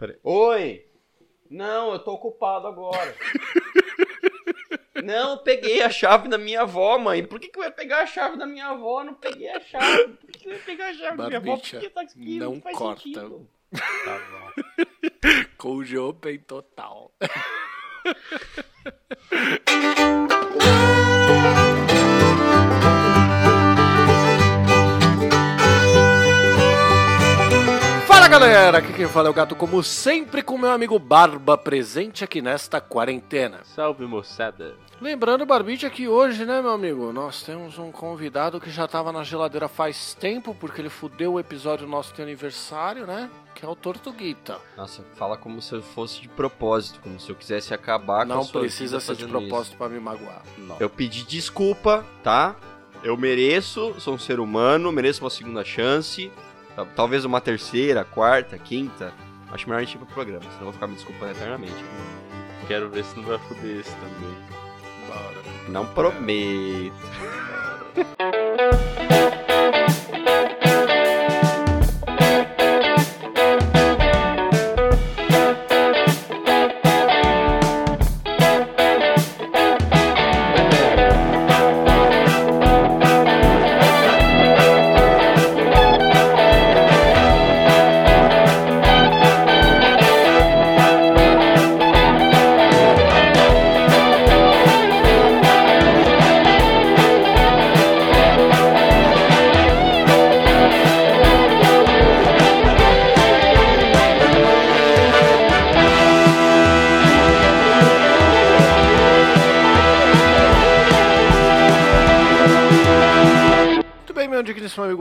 Peraí. Oi! Não, eu tô ocupado agora. Não, eu peguei a chave da minha avó, mãe. Por que, que eu ia pegar a chave da minha avó? Eu não peguei a chave. Por que, que eu ia pegar a chave da minha avó? Barbicha, Porque tá aqui, não não, faz corta. sentido. Tá bom. Cold Open total. galera, aqui quem fala é o Gato, como sempre, com meu amigo Barba, presente aqui nesta quarentena. Salve moçada. Lembrando, Barbite, que hoje, né, meu amigo, nós temos um convidado que já tava na geladeira faz tempo, porque ele fudeu o episódio nosso de aniversário, né? Que é o Tortuguita. Nossa, fala como se eu fosse de propósito, como se eu quisesse acabar com a Não sua precisa vida ser de propósito pra me magoar. Não. Eu pedi desculpa, tá? Eu mereço, sou um ser humano, mereço uma segunda chance. Tal- Talvez uma terceira, quarta, quinta. Acho melhor a gente ir pro programa, senão eu vou ficar me desculpando eternamente. Quero ver se não vai foder esse também. Bora. Não prometo. Muito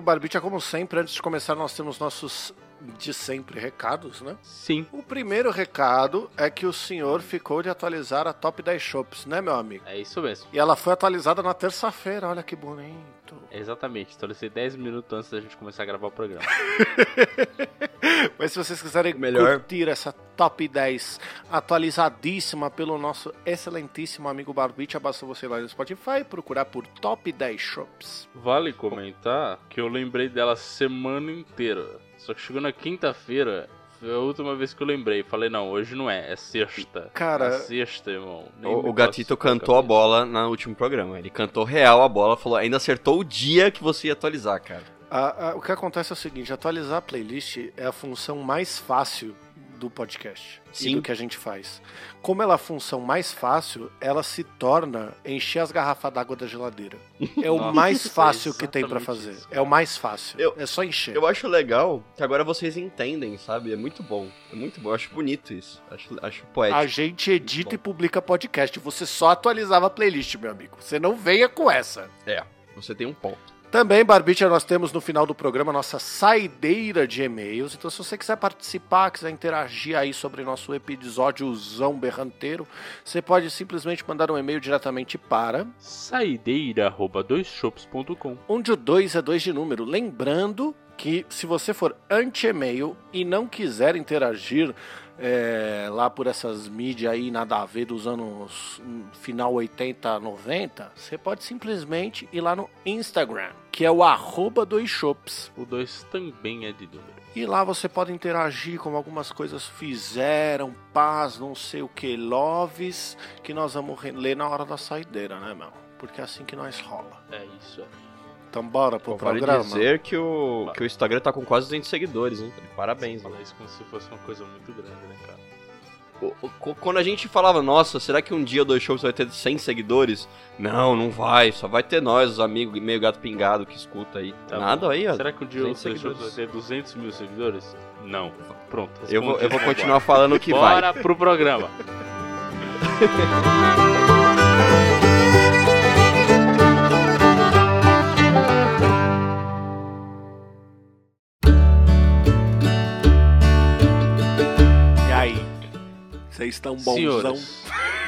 Barbicha, como sempre, antes de começar, nós temos nossos de sempre recados, né? Sim. O primeiro recado é que o senhor ficou de atualizar a Top 10 Shops, né, meu amigo? É isso mesmo. E ela foi atualizada na terça-feira, olha que bonito. Exatamente. Estabelecei 10 minutos antes da gente começar a gravar o programa. Mas se vocês quiserem Melhor. curtir essa top 10 atualizadíssima pelo nosso excelentíssimo amigo Barbite, basta você ir lá no Spotify e procurar por Top 10 Shops. Vale comentar que eu lembrei dela semana inteira. Só que chegou na quinta-feira, foi a última vez que eu lembrei. Falei, não, hoje não é, é sexta. Cara- É sexta, irmão. Nem O, o Gatito cantou a bola no último programa. Ele cantou real a bola, falou, ainda acertou o dia que você ia atualizar, cara. A- a- o que acontece é o seguinte: atualizar a playlist é a função mais fácil do podcast e Sim. do que a gente faz. Como ela é a função mais fácil, ela se torna encher as garrafas d'água da geladeira. É o mais é fácil que tem pra exatamente fazer. isso. É o mais fácil. Eu- é só encher. Eu acho legal que agora vocês entendem, sabe? É muito bom. É muito bom. Eu acho bonito isso. Acho, acho poético. A gente edita e publica podcast. Você só atualizava a playlist, meu amigo. Você não venha com essa. É, você tem um ponto. Também, Barbicha, nós temos no final do programa nossa saideira de e-mails. Então, se você quiser participar, quiser interagir aí sobre nosso episódiozão berranteiro, você pode simplesmente mandar um e-mail diretamente para Saideira.doisshops.com onde o 2 é 2 de número. Lembrando que se você for anti-e-mail e não quiser interagir é, lá por essas mídias aí, nada a ver dos anos hum, final 80, 90, você pode simplesmente ir lá no Instagram, que é o arroba dois shops. O 2 também é de número. E lá você pode interagir com algumas coisas fizeram, paz, não sei o que, loves, que nós vamos ler na hora da saideira, né, meu? Porque é assim que nós rola. É isso aí. Então bora pro Pô, vale programa. dizer que o, que o Instagram tá com quase 200 seguidores, hein? Parabéns, Fala mano. isso como se fosse uma coisa muito grande, né, cara? O- o- Quando a gente falava, nossa, será que um dia Dois Shows vai ter 100 seguidores? Não, não vai. Só vai ter nós, os amigos, meio gato pingado que escuta aí. Tá Nada bom. aí, ó. Será que um dia o 200 Dois Shows vai ter 200 mil seguidores? Não. Pronto. Eu vou, eu vou continuar falando que vai. Bora pro programa. Vocês estão bonzão? Senhores,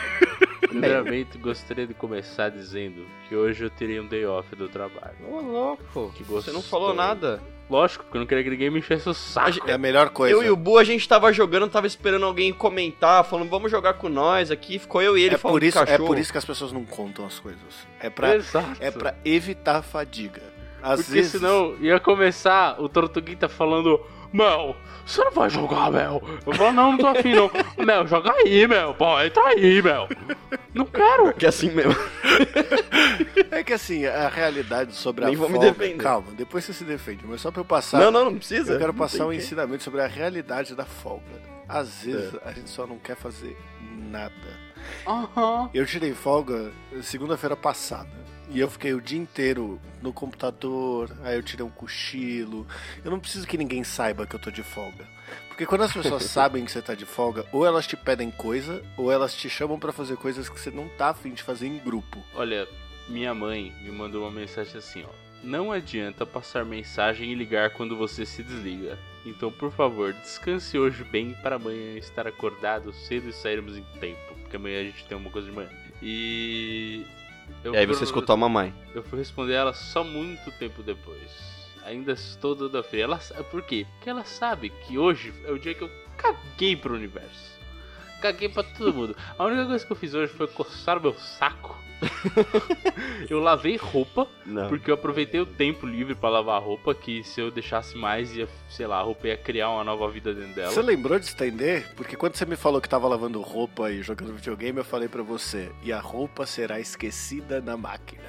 primeiramente gostaria de começar dizendo que hoje eu teria um day off do trabalho. Ô, louco. Que Você não gostoso. falou nada. Lógico, porque eu não queria que ninguém me enchesse o saco. É a melhor coisa. Eu e o Bu, a gente tava jogando, tava esperando alguém comentar, falando, vamos jogar com nós aqui. Ficou eu e ele é, falando por isso, é por isso que as pessoas não contam as coisas. É pra, Exato. é pra evitar a fadiga. Às Porque vezes, senão ia começar o Tortuguita falando Mel, você não vai jogar, Mel? Eu falo, não, não tô afim, não. Mel, joga aí, Mel. Pô, entra aí, Mel. Não quero. Que é assim mesmo. É que assim, a realidade sobre Nem a vou me folga... defender. Calma, depois você se defende, mas só pra eu passar... Não, não, não precisa. Eu quero Não passar um que- ensinamento sobre a realidade da folga. Às vezes É. a gente só não quer fazer nada. Aham. Eu tirei folga segunda-feira passada. E eu fiquei o dia inteiro no computador, aí eu tirei um cochilo. Eu não preciso que ninguém saiba que eu tô de folga. Porque quando as pessoas sabem que você tá de folga, ou elas te pedem coisa, ou elas te chamam pra fazer coisas que você não tá afim de fazer em grupo. Olha, minha mãe me mandou uma mensagem assim, ó. Não adianta passar mensagem e ligar quando você se desliga. Então, por favor, descanse hoje bem para amanhã estar acordado cedo e sairmos em tempo. Porque amanhã a gente tem uma coisa de manhã. E. eu E aí você escutou a mamãe. Eu fui responder ela só muito tempo depois. Ainda estou toda fria. Ela, por quê? Porque ela sabe que hoje é o dia que eu caguei pro universo. Caguei pra todo mundo. A única coisa que eu fiz hoje foi coçar o meu saco. eu lavei roupa, Não. porque eu aproveitei o tempo livre pra lavar roupa, que se eu deixasse mais, ia, sei lá, a roupa ia criar uma nova vida dentro dela. Você lembrou de estender? Porque quando você me falou que tava lavando roupa e jogando videogame, eu falei pra você, e a roupa será esquecida na máquina.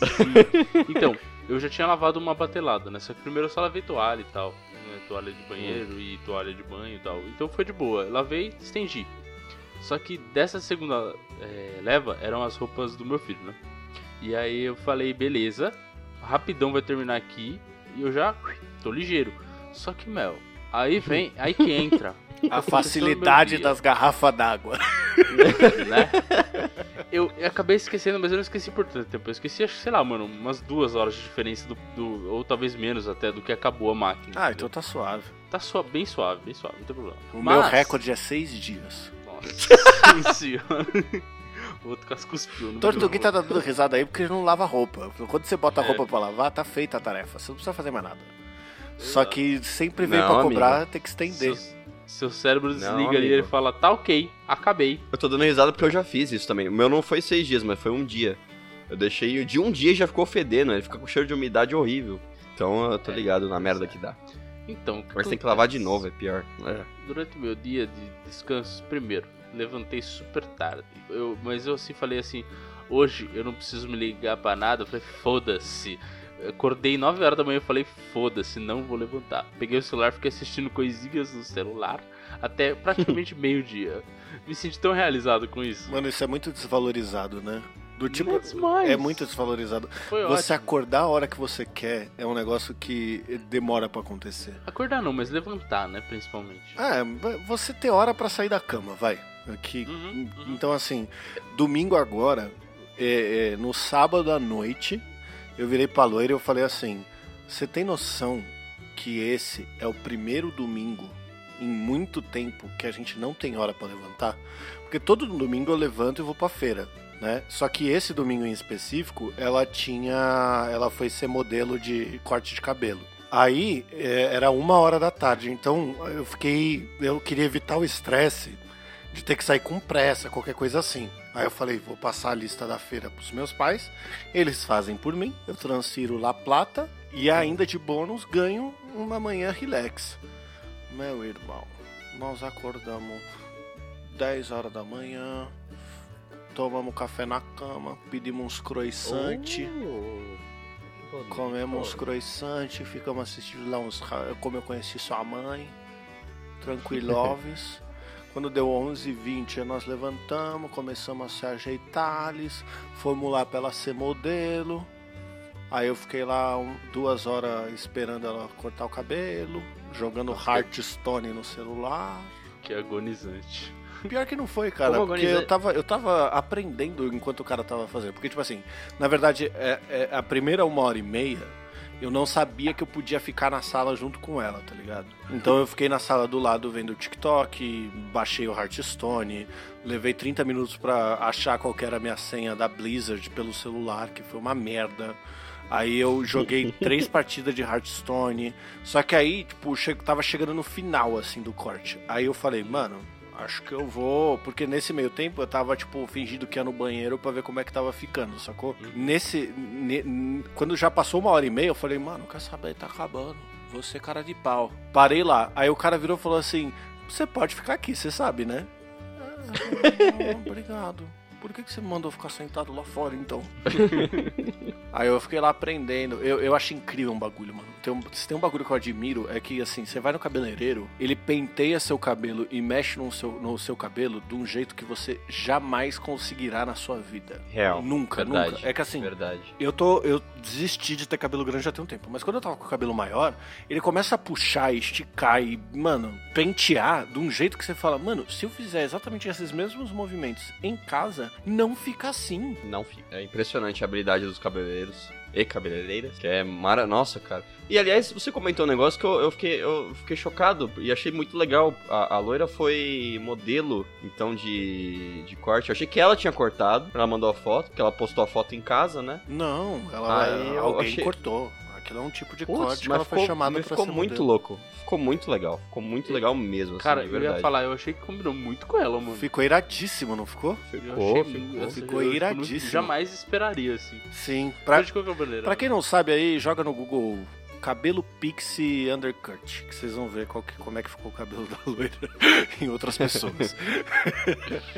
Então, eu já tinha lavado uma batelada, né? Só que primeiro eu só lavei toalha e tal. Né? Toalha de banheiro e toalha de banho e tal. Então foi de boa. Lavei estendi. Só que dessa segunda é, leva eram as roupas do meu filho, né? E aí eu falei, beleza, rapidão vai terminar aqui. E eu já tô ligeiro. Só que, Mel, aí vem, aí que entra. A facilidade das garrafas d'água. né? Eu, eu acabei esquecendo, mas eu não esqueci por tanto tempo. Eu esqueci, acho que, sei lá, mano, umas duas horas de diferença do, do- Ou talvez menos até do que acabou a máquina. Ah, entendeu? então tá suave. Tá sua, bem suave, bem suave, não tem problema. O Mas- meu recorde é seis dias. Nossa senhora. O outro quase cuspiu. no Tortuguinho tá dando risada aí porque ele não lava roupa. Quando você bota a É. roupa pra lavar, tá feita a tarefa. Você não precisa fazer mais nada. Só Exato. que sempre vem Não, pra amigo. cobrar, tem que estender. Seu, seu cérebro Não, desliga ali e amigo. ele fala, tá ok, acabei. Eu tô dando risada porque eu já fiz isso também. O meu não foi seis dias, mas foi um dia. Eu deixei de um dia e já ficou fedendo, ele fica com cheiro de umidade horrível. Então eu tô É, ligado na merda certo. que dá. Então, o que Mas tem que lavar de novo, é pior. É. Durante o meu dia de descanso, primeiro, levantei super tarde. Eu, mas eu assim falei assim, hoje eu não preciso me ligar pra nada. Eu falei, foda-se. Acordei 9 horas da manhã e falei, foda-se, não vou levantar. Peguei o celular, fiquei assistindo coisinhas no celular até praticamente meio-dia. Me senti tão realizado com isso. Mano, isso é muito desvalorizado, né? Do tipo. É. É muito desvalorizado. Foi Você ótimo. acordar a hora que você quer é um negócio que demora pra acontecer. Acordar não, mas levantar, né, principalmente. Ah, você ter hora pra sair da cama, vai. Aqui. Uhum, uhum. Então, assim, domingo agora, é, é, no sábado à noite, eu virei pra loira e eu falei assim: Você tem noção que esse é o primeiro domingo em muito tempo que a gente não tem hora pra levantar? Porque todo domingo eu levanto e vou pra feira. Né? Só que esse domingo em específico, ela tinha. Ela foi ser modelo de corte de cabelo. Aí é, era uma hora da tarde, então eu fiquei. Eu queria evitar o estresse de ter que sair com pressa, qualquer coisa assim. Aí eu falei, vou passar a lista da feira pros meus pais, eles fazem por mim, eu transfiro lá plata e ainda de bônus ganho uma manhã relax. Meu irmão, nós acordamos 10 horas da manhã, tomamos café na cama, pedimos uns croissant, comemos uns croissant, ficamos assistindo lá uns como eu conheci sua mãe, tranquiloves. Quando deu 11h20, nós levantamos, começamos a se ajeitar, fomos lá pra ela ser modelo. Aí eu fiquei lá duas horas esperando ela cortar o cabelo, jogando Hearthstone no celular. Que agonizante. Pior que não foi, cara, Como porque eu tava, eu tava aprendendo enquanto o cara tava fazendo. Porque, tipo assim, na verdade, é, é a primeira uma hora e meia, eu não sabia que eu podia ficar na sala junto com ela, tá ligado? Então eu fiquei na sala do lado vendo o TikTok, baixei o Hearthstone, levei 30 minutos pra achar qual que era a minha senha da Blizzard pelo celular, que foi uma merda. Aí eu joguei três partidas de Hearthstone. Só que aí, tipo, che tava chegando no final, assim, do corte. Aí eu falei, mano, acho que eu vou. Porque nesse meio tempo eu tava, tipo, fingindo que ia no banheiro pra ver como é que tava ficando, sacou? Nesse. ne- quando já passou uma hora e meia, eu falei, mano, quer saber? Tá acabando. você cara de pau. Parei lá. Aí o cara virou e falou assim: Você pode ficar aqui, você sabe, né? Ah, não, obrigado. Por que, que você me mandou ficar sentado lá fora então? Aí eu fiquei lá aprendendo. Eu, eu acho incrível um bagulho, mano. Tem um, se tem um bagulho que eu admiro, é que assim, você vai no cabeleireiro, ele penteia seu cabelo e mexe no seu, no seu cabelo de um jeito que você jamais conseguirá na sua vida. Real. Nunca, Verdade. nunca. É que assim, Verdade. eu tô. Eu desisti de ter cabelo grande já tem um tempo. Mas quando eu tava com o cabelo maior, ele começa a puxar, esticar e, mano, pentear de um jeito que você fala, mano, se eu fizer exatamente esses mesmos movimentos em casa, não fica assim. Não fica. É impressionante a habilidade dos cabeleireiros e cabeleireiras, que é mara... Nossa, cara. E aliás, você comentou um negócio que eu, eu fiquei, eu fiquei chocado e achei muito legal. A, a loira foi modelo, então, de, de corte. Eu achei que ela tinha cortado, ela mandou a foto, porque ela postou a foto em casa, né? Não, ela Aí eu alguém achei- cortou. Aquilo é um tipo de Putz, corte que ela foi ficou, chamada mas pra ficou ser muito modelo. louco. Ficou muito legal. Ficou muito legal mesmo, assim, Cara, eu ia falar, eu achei que combinou muito com ela, mano. Ficou iradíssimo, não ficou? Eu Ficou, achei muito- ficou. Ficou eu, tipo, iradíssimo. não- Jamais esperaria, assim. Sim. Pra, maneira. pra quem não sabe aí, joga no Google cabelo pixie undercut, que vocês vão ver qual que- como é que ficou o cabelo da loira em outras pessoas.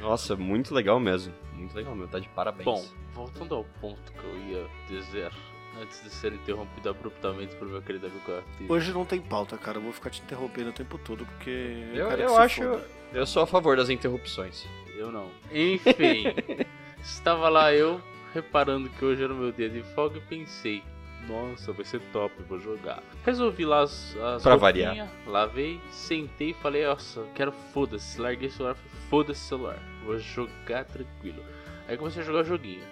Nossa, muito legal mesmo. Muito legal mesmo, tá de parabéns. Bom, voltando ao ponto que eu ia dizer, antes de ser interrompido abruptamente por meu querido amigo Arthur. Hoje não tem pauta, cara. Eu vou ficar te interrompendo o tempo todo porque. eu, quero que eu se acho. foda. Eu sou a favor das interrupções. Eu não. Enfim, estava lá eu reparando que hoje era o meu dia de folga e pensei, nossa, vai ser top, vou jogar. Resolvi lá as, as Pra roupinha, lavei, sentei e falei, nossa, quero foda-se, larguei o celular, falei, foda-se o celular, vou jogar tranquilo. Aí comecei a jogar o joguinho.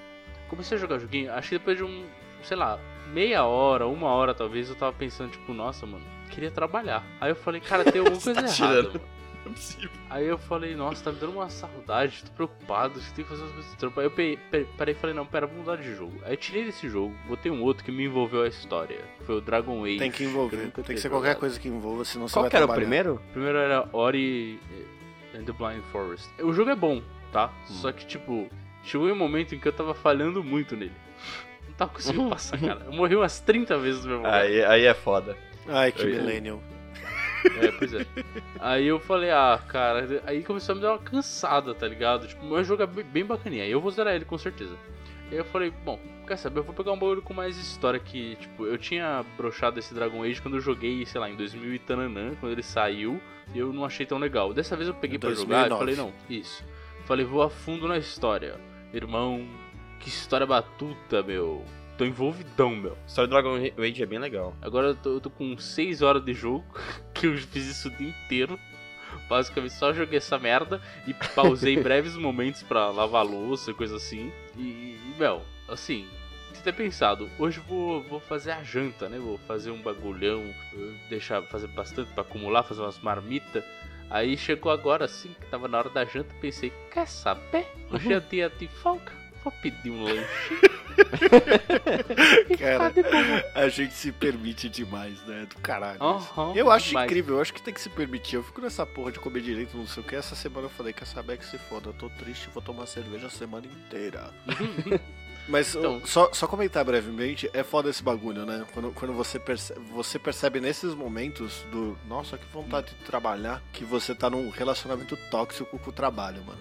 Comecei a jogar o joguinho, acho que depois de um, sei lá, meia hora, uma hora talvez, eu tava pensando, tipo, nossa, mano, queria trabalhar. Aí eu falei, cara, tem alguma coisa tá errada, tirando. mano. Não é possível. Aí eu falei, nossa, tá me dando uma saudade, tô preocupado, você tem que fazer umas coisas de trampo. Aí eu pe- pe- parei e falei, não, pera, vou mudar de jogo. Aí eu tirei desse jogo, botei um outro que me envolveu a história. Foi o Dragon Age. Tem que envolver. nunca Tem que ser qualquer jogado. coisa que envolva, senão você Qual vai que era o primeiro? O primeiro era Ori and the Blind Forest. O jogo é bom, tá? Hum. Só que, tipo, chegou em um momento em que eu tava falhando muito nele. Não tava conseguindo passar, cara. Eu morri umas 30 vezes no mesmo lugar. Aí, aí é foda. Ai, que Eu- millennial. É, pois é. Aí eu falei, ah, cara, aí começou a me dar uma cansada, tá ligado? Tipo, meu jogo é bem- bacaninha. Aí eu vou zerar ele com certeza. Aí eu falei, bom, quer saber? Eu vou pegar um bagulho com mais história que, tipo, eu tinha broxado esse Dragon Age quando eu joguei, sei lá, em 2000 e tananã, quando ele saiu, e eu não achei tão legal. Dessa vez eu peguei pra jogar e 2009. falei, não, isso. Falei, vou a fundo na história. Irmão, que história batuta, meu. Tô envolvidão, meu. A história do Dragon Age é bem legal. Agora eu tô, eu tô com 6 horas de jogo, que eu fiz isso o dia inteiro. Basicamente só joguei essa merda e pausei breves momentos pra lavar louça e coisa assim. E, meu, assim, você ter pensado, hoje eu vou, vou fazer a janta, né? Vou fazer um bagulhão, deixar fazer bastante pra acumular, fazer umas marmitas. Aí chegou agora assim, que tava na hora da janta, pensei, quer saber? Hoje é dia de folga, vou pedir um lanche. Cara. A gente se permite demais, né? Do caralho. Aham, Eu acho demais. incrível, eu acho que tem que se permitir. Eu fico nessa porra de comer direito, não sei o que. Essa semana eu falei, quer saber que se foda, eu tô triste, vou tomar cerveja a semana inteira. Mas Então. só, só comentar brevemente, é foda esse bagulho, né? Quando, quando você, percebe, você percebe nesses momentos do nossa, que vontade de trabalhar, que você tá num relacionamento tóxico com o trabalho, mano.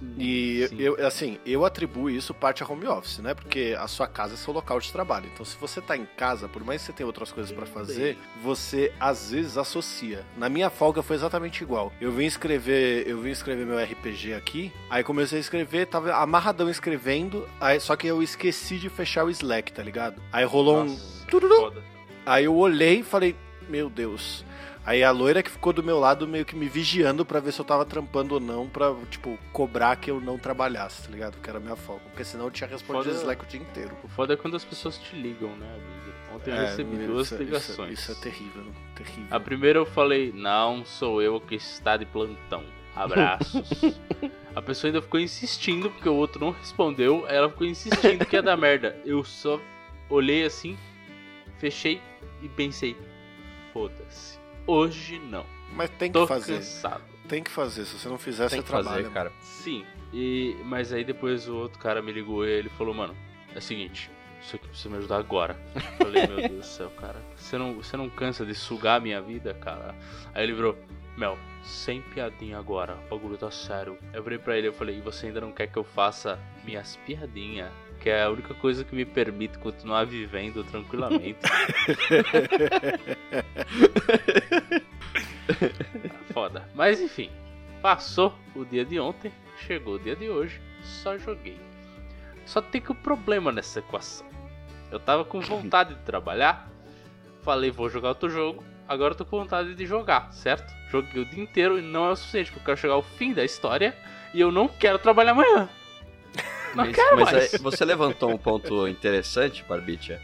Sim, E sim. eu, assim, eu atribuo isso parte a home office, né? Porque a sua casa é seu local de trabalho. Então, se você tá em casa, por mais que você tenha outras coisas pra fazer, você às vezes associa. Na minha folga foi exatamente igual. Eu vim escrever, eu vim escrever meu RPG aqui, aí comecei a escrever, tava amarradão escrevendo, aí só que eu esqueci de fechar o Slack, tá ligado? Aí rolou um Nossa, foda. Aí eu olhei e falei, meu Deus. Aí a loira que ficou do meu lado meio que me vigiando pra ver se eu tava trampando ou não, pra, tipo, cobrar que eu não trabalhasse, tá ligado? Porque era minha folga. Porque senão eu tinha respondido Foda- Slack o dia inteiro. O foda é quando as pessoas te ligam, né, amigo? Ontem eu É, recebi isso- duas isso- ligações. Isso, é terrível, terrível. A primeira eu falei, não sou eu que está de plantão. Abraços. a pessoa ainda ficou insistindo, porque o outro não respondeu. Ela ficou insistindo que ia dar merda. Eu só olhei assim, fechei e pensei, foda-se. Hoje não. Mas tem Tô que fazer. cansado. Tem que fazer. Se você não fizer, Tem você que trabalha. fazer, cara. Sim, e, mas aí depois o outro cara me ligou e ele falou, mano, é o seguinte, isso aqui precisa me ajudar agora. Falei, meu Deus do céu, cara. Você não, você não cansa de sugar a minha vida, cara? Aí ele virou, Mel, sem piadinha agora, o bagulho tá sério. Eu virei pra ele e falei, e você ainda não quer que eu faça minhas piadinhas? Que é a única coisa que me permite continuar vivendo tranquilamente. Foda. Mas enfim, passou o dia de ontem, chegou o dia de hoje, só joguei. Só tem que o um problema nessa equação. Eu tava com vontade de trabalhar, falei vou jogar outro jogo, agora eu tô com vontade de jogar, certo? Joguei o dia inteiro e não é o suficiente, porque eu quero chegar ao fim da história e eu não quero trabalhar amanhã. Não mas, quero mas mais. aí você levantou um ponto interessante, Barbicha,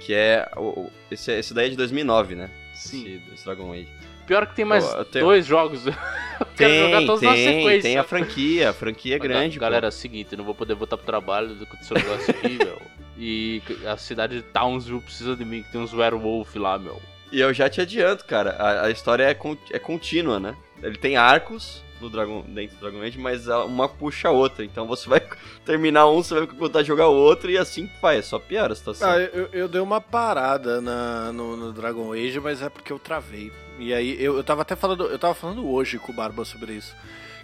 que é o, esse, esse daí é de 2009, né? Sim. Esse, esse Dragon Age. Pior que tem mais Eu- eu tenho- dois jogos. eu quero Tem, jogar todos na tem, tem a franquia, a franquia é grande. Galera, é o seguinte, eu não vou poder voltar pro trabalho do que esse negócio aqui, meu. E a cidade de Townsville precisa de mim, que tem uns werewolf lá, meu. E eu já te adianto, cara, a, a história é, con- é contínua, né? Ele tem arcos no Dragon, dentro do Dragon Age, mas uma puxa a outra. Então você vai terminar um, você vai de jogar o outro e assim faz. Só piora a situação. Ah, eu, eu dei uma parada na, no, no Dragon Age, mas é porque eu travei. E aí eu, eu tava até falando, eu tava falando hoje com o Barba sobre isso.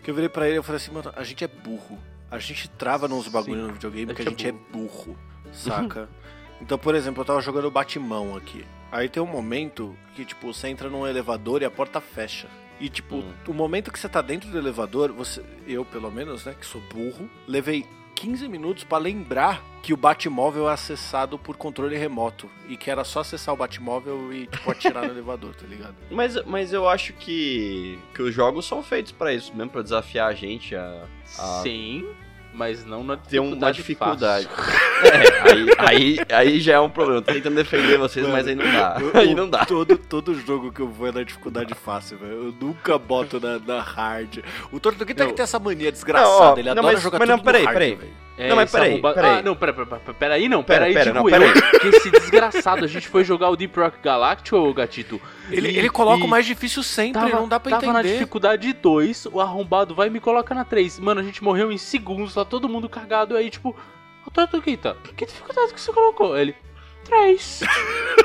Que eu virei pra ele e eu falei assim, mano, a gente é burro. A gente trava nos bagulho Sim, no videogame porque a gente é é burro, saca? então, por exemplo, eu tava jogando Batimão aqui. Aí tem um momento que, tipo, você entra num elevador e a porta fecha. E, tipo, Hum. o momento que você tá dentro do elevador, você, eu pelo menos, né, que sou burro, levei 15 minutos pra lembrar que o Batmóvel é acessado por controle remoto. E que era só acessar o Batmóvel e, tipo, atirar no elevador, tá ligado? Mas, mas eu acho que, que os jogos são feitos pra isso mesmo, pra desafiar a gente a, a Sim, mas não na ter uma dificuldade. fácil. É, aí, aí, aí já é um problema. Eu tô tentando defender vocês, mas aí não dá. Aí não dá. Todo, todo jogo que eu vou é na dificuldade fácil, velho. Eu nunca boto na, na hard. O Tortuguita tem que ter essa mania desgraçada. Não, ó, ele não, adora mas- jogar mas tudo não, peraí, no hard, peraí. velho. É, Não, mas peraí, arrombado- peraí. Ah, não, peraí, peraí, peraí, peraí, não, Pera, peraí, pera, digo não, eu, peraí. que esse desgraçado, a gente foi jogar o Deep Rock Galactic, ô gatito. Ele, e- ele coloca e o mais difícil sempre, tava, não dá pra tava na entender. dificuldade 2, o arrombado vai e me coloca na 3. Mano, a gente morreu em segundos, tá todo mundo cagado aí, tipo, ô Tortuguita, que dificuldade que você colocou? Ele, 3.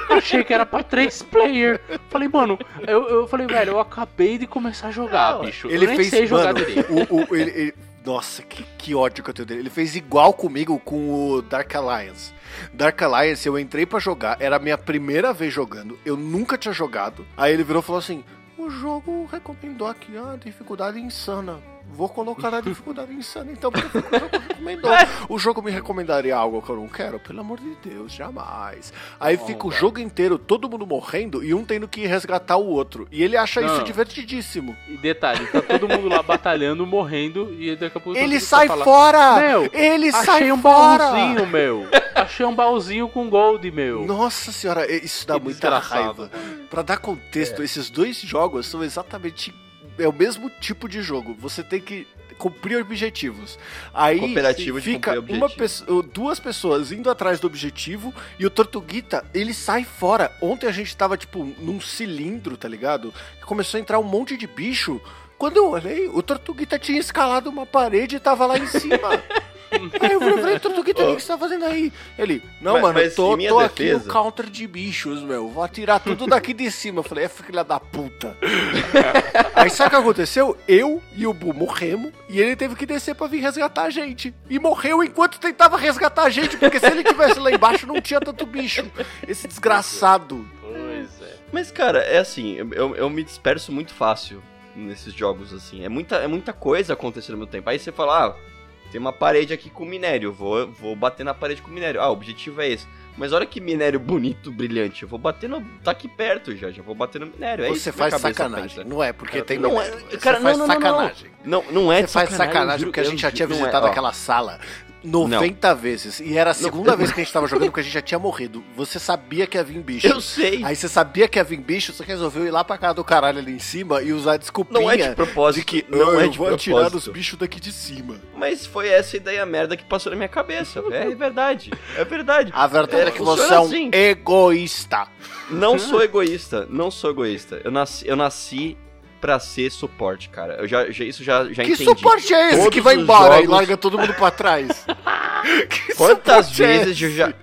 Achei que era pra 3 player. Falei, mano, eu, eu falei, velho, eu acabei de começar a jogar, Não, bicho. Ele eu nem fez, sei jogar mano, direito. o, o- ele- ele- nossa, que, que ódio que eu tenho dele. Ele fez igual comigo com o Dark Alliance. Dark Alliance, eu entrei pra jogar, era a minha primeira vez jogando, eu nunca tinha jogado. Aí ele virou e falou assim: o jogo recomendou aqui a dificuldade insana. Vou colocar a dificuldade insana, então, porque foi o jogo recomendou. O jogo me recomendaria algo que eu não quero? Pelo amor de Deus, jamais. Aí fica o jogo inteiro, todo mundo morrendo e um tendo que resgatar o outro. E ele acha isso Não. divertidíssimo. E detalhe, tá todo mundo lá batalhando, morrendo, e daqui a pouco... Ele mundo sai fora! Meu, ele Achei sai um fora! baúzinho, meu. Achei um baúzinho com gold, meu. Nossa senhora, isso dá Que muita raiva. Pra dar contexto, esses dois jogos são exatamente é o mesmo tipo de jogo. Você tem que cumprir objetivos. Aí fica uma pessoa, duas pessoas indo atrás do objetivo e o Tortuguita, ele sai fora. Ontem a gente tava tipo num cilindro, tá ligado? Começou a entrar um monte de bicho. Quando eu olhei, o Tortuguita tinha escalado uma parede e tava lá em cima. Aí eu falei, Tortuguita, o que você tá fazendo aí? Ele, não, Mas- mano, mas eu tô, tô aqui no counter de bichos, meu. Vou atirar tudo daqui de cima. Eu falei, é filha da puta. aí sabe o que aconteceu? Eu e o Bu morremos e ele teve que descer pra vir resgatar a gente. E morreu enquanto tentava resgatar a gente, porque se ele tivesse lá embaixo não tinha tanto bicho. Esse desgraçado. Pois é. Mas, cara, é assim, eu, eu me disperso muito fácil nesses jogos, assim. É muita, é muita coisa acontecendo ao mesmo tempo. Aí você fala, ah, tem uma parede aqui com minério, vou, vou bater na parede com minério. Ah, o objetivo é esse. Mas olha que minério bonito, brilhante. Eu vou bater no. tá aqui perto já, já vou bater no minério. É Você faz sacanagem. pensa. Não é porque tem não minério. é- Você cara, não, faz não, não, não. sacanagem. Não, não é Você faz sacanagem juro, porque a gente já tinha é, visitado aquela sala 90 vezes. E era a segunda vez que a gente tava jogando porque a gente já tinha morrido. Você sabia que ia vir bicho. Eu sei. Aí você sabia que ia vir bicho, você resolveu ir lá pra casa do caralho ali em cima e usar a desculpinha Não é de propósito. de que não "Ah, é eu de vou atirar os propósito. bichos daqui de cima. Mas foi essa ideia merda que passou na minha cabeça. É verdade. É verdade. A verdade é, É, que você é um assim. egoísta. Não sou egoísta, não sou egoísta. Eu nasci, eu nasci pra ser suporte, cara. Eu já, já- isso já, já que entendi. suporte é esse Todos que vai embora e jogos- larga todo mundo pra trás? que Quantas é vezes eu esse? já.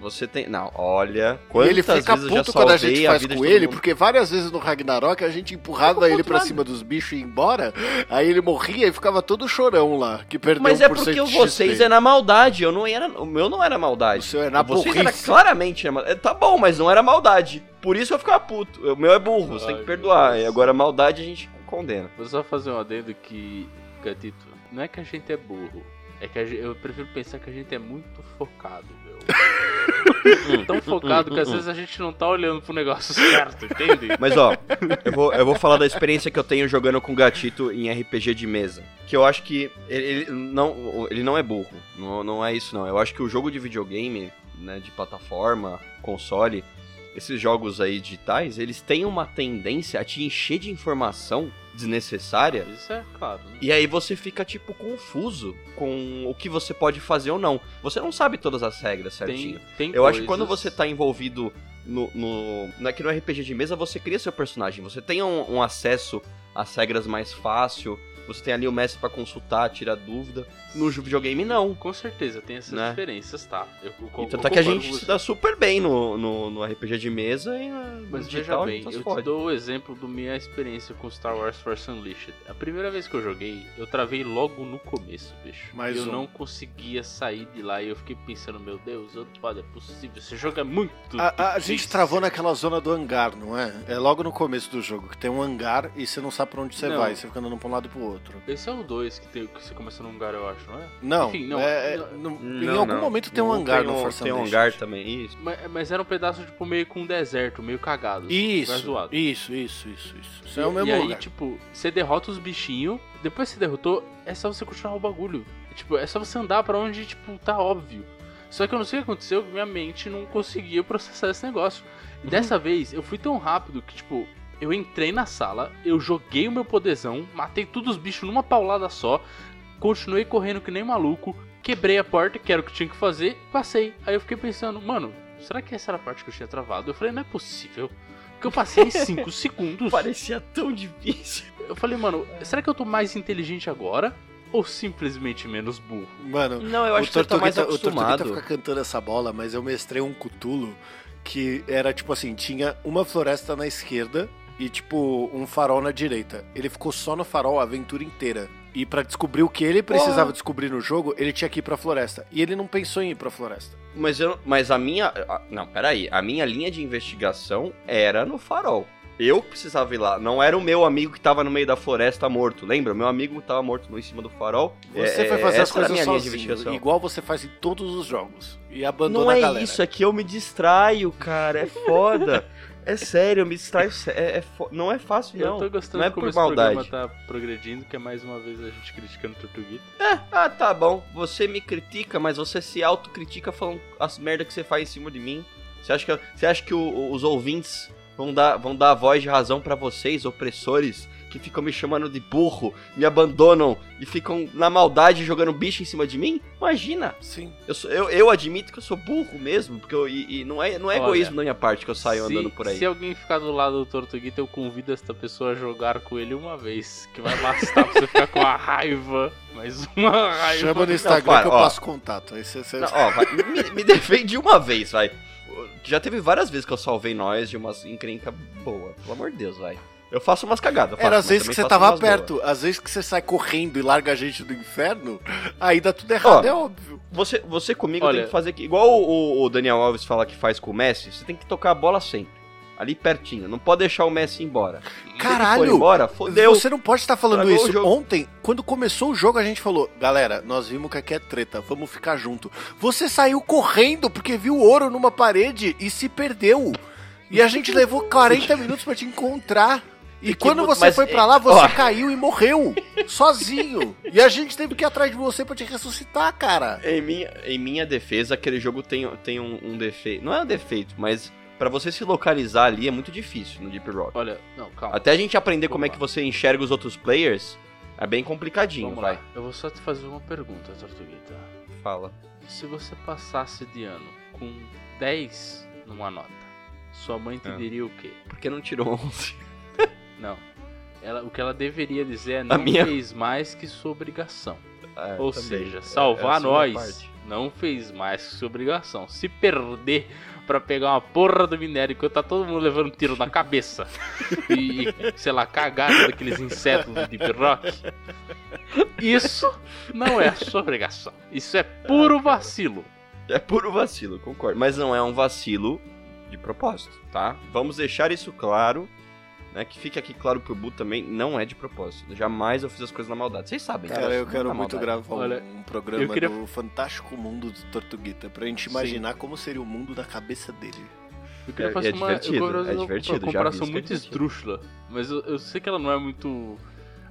Você tem. Não, olha. Quantas ele fica vezes puto quando a gente a faz de com ele, porque várias vezes no Ragnarok a gente empurrava ele nada. cima dos bichos e ia embora, aí ele morria e ficava todo chorão lá, que perdeu Mas é 1% porque vocês é na maldade. Eu não era. O meu não era maldade. O seu é na vocês era burrice. claramente na maldade. Tá bom, mas não era maldade. Por isso eu ficava puto. O meu é burro, você tem que perdoar. Deus. E agora maldade a gente condena. Vou só fazer um adendo que, Gatito, não é que a gente é burro. É que a gente- eu prefiro pensar que a gente é muito focado. Tão focado que às vezes a gente não tá olhando pro negócio certo, entende? Mas ó, eu vou, eu vou falar da experiência que eu tenho jogando com o gatito em RPG de mesa. Que eu acho que ele, ele não, ele não é burro. Não, não é isso, não. Eu acho que o jogo de videogame, né, de plataforma, console, esses jogos aí digitais, eles têm uma tendência a te encher de informação desnecessária. Isso é claro, né? E aí você fica, tipo, confuso com o que você pode fazer ou não. Você não sabe todas as regras certinho. Tem, tem Eu acho que coisas- quando você tá envolvido no, no. não é que no RPG de mesa você cria seu personagem. Você tem um, um acesso às regras mais fácil. Você tem ali o mestre pra consultar, tirar dúvida. No jogo videogame, não. Com certeza, tem essas Né? diferenças, tá? Eu, eu, E eu tanto é que a gente se você. dá super bem no, no, no RPG de mesa e na- no Mas veja digital a bem, se eu te fode. dou o exemplo da minha experiência com Star Wars Force Unleashed. A primeira vez que eu joguei, eu travei logo no começo, bicho. Mais eu um. não conseguia sair de lá e eu fiquei pensando, meu Deus, eu pode, é possível, esse jogo é muito A, a gente travou naquela zona do hangar, não é? É logo no começo do jogo, que tem um hangar e você não sabe pra onde você Não. vai, você fica andando pra um lado e pro outro. Esse é o 2 que, tem- que você começa num lugar, eu acho, não é? Não, Enfim, não, é- é- não- no- em Não, algum não. momento tem um Não, hangar tem no um- Force Tem um hangar também, isso. Mas, mas era um pedaço, tipo, meio com um deserto, meio cagado. lugar Isso, zoado. isso, isso, isso, isso. Isso E- é o mesmo e aí, lugar. tipo, você derrota os bichinhos, depois que você derrotou, é só você continuar o bagulho. Tipo, é só você andar pra onde, tipo, tá óbvio. Só que eu não sei o que aconteceu, minha mente não conseguia processar esse negócio. E dessa vez, eu fui tão rápido que, tipo, eu entrei na sala, eu joguei o meu poderzão, matei todos os bichos numa paulada só, continuei correndo que nem maluco, quebrei a porta, que era o que tinha que fazer, passei. Aí eu fiquei pensando, mano, será que essa era a parte que eu tinha travado? Eu falei, não é possível. Porque eu passei em 5 segundos. Parecia tão difícil. Eu falei, mano, será que eu tô mais inteligente agora? Ou simplesmente menos burro? Mano, Não, eu o acho que você tá mais Tortuguita, o Tortuguita acostumado. fica cantando essa bola, mas eu mestrei um cutulo que era tipo assim, tinha uma floresta na esquerda e tipo um farol na direita. Ele ficou só no farol a aventura inteira. E pra descobrir o que ele precisava Porra. descobrir no jogo, ele tinha que ir pra floresta. E ele não pensou em ir pra floresta. Mas, eu, mas a minha. a- Não, peraí. A minha linha de investigação era no farol. Eu precisava ir lá. Não era o meu amigo que tava no meio da floresta morto. Lembra? O meu amigo tava morto no em cima do farol. Você É, foi fazer as a coisas sozinho, investigação. igual você faz em todos os jogos. E abandona Não a é galera. isso, é que eu me distraio, cara. É foda. é sério, eu me distraio. sé- É, é Não é fácil, Eu não. tô gostando não é como por esse programa maldade. tá progredindo, que é mais uma vez a gente criticando o Tortuguita. Ah, tá bom. Você me critica, mas você se autocritica falando as merda que você faz em cima de mim. Você acha que, você acha que o- os ouvintes vão dar, vão dar a voz de razão pra vocês, opressores, que ficam me chamando de burro, me abandonam e ficam na maldade jogando bicho em cima de mim? Imagina! Sim. Eu, sou- eu, eu admito que eu sou burro mesmo, porque eu, e, e não é, não é Olha, egoísmo da minha parte que eu saio se, andando por aí. Se alguém ficar do lado do Tortuguita, eu convido esta pessoa a jogar com ele uma vez. Que vai bastar pra você ficar com a raiva. Mais uma raiva. Chama no Instagram para, que eu ó. passo contato. Aí você, você- Não, ó, vai, me, me defende uma vez, vai. Já teve várias vezes que eu salvei nós de umas encrenca boa. Pelo amor de Deus, vai. Eu faço umas cagadas. faço, Era às vezes que você tava boas. perto, às vezes que você sai correndo e larga a gente do inferno, aí dá tudo errado, Ó, é óbvio. Você, você comigo Olha- tem que fazer aqui. Igual o, o Daniel Alves fala que faz com o Messi, você tem que tocar a bola sempre. Ali pertinho. Não pode deixar o Messi embora. Caralho! embora, fodeu. Você não pode estar falando isso. Ontem, quando começou o jogo, a gente falou: galera, nós vimos que aqui é treta, vamos ficar junto. Você saiu correndo porque viu ouro numa parede e se perdeu. E a gente levou 40 minutos pra te encontrar. E É que quando vo- você mas, foi pra é, lá, você ó. caiu e morreu. Sozinho. E a gente teve que ir atrás de você pra te ressuscitar, cara. Em minha, em minha defesa, aquele jogo tem, tem um, um defeito. Não é um defeito, mas pra você se localizar ali é muito difícil no Deep Rock. Olha, não, calma. Até a gente aprender Vamos como é lá. que você enxerga os outros players, é bem complicadinho, Vamos vai. lá. Eu vou só te fazer uma pergunta, Tortuguita. Fala. Se você passasse de ano com 10 numa nota, sua mãe te Ah. diria o quê? Por que não tirou 11? Não. Ela, o que ela deveria dizer é não minha- fez mais que sua obrigação. É, Ou também. seja, É- salvar é a segunda nós parte. não fez mais que sua obrigação. Se perder pra pegar uma porra do minério enquanto tá todo mundo levando um tiro na cabeça e, sei lá, cagado daqueles insetos do Deep Rock, isso não é a sua obrigação. Isso é puro vacilo. É puro vacilo, concordo. Mas não é um vacilo de propósito, tá? Vamos deixar isso claro. Né, que fique aqui claro pro Bu também, não é de propósito. Jamais eu fiz as coisas na maldade. Vocês sabem, Cara, eu não quero na muito maldade. gravar um- Olha, um programa eu queria- do Fantástico Mundo do Tortuguita, pra gente imaginar como seria o mundo da cabeça dele. Eu queria É- fazer é uma, divertido, eu quero fazer é uma divertido, já vi comparação é muito divertido. esdrúxula, mas eu, eu sei que ela não é muito,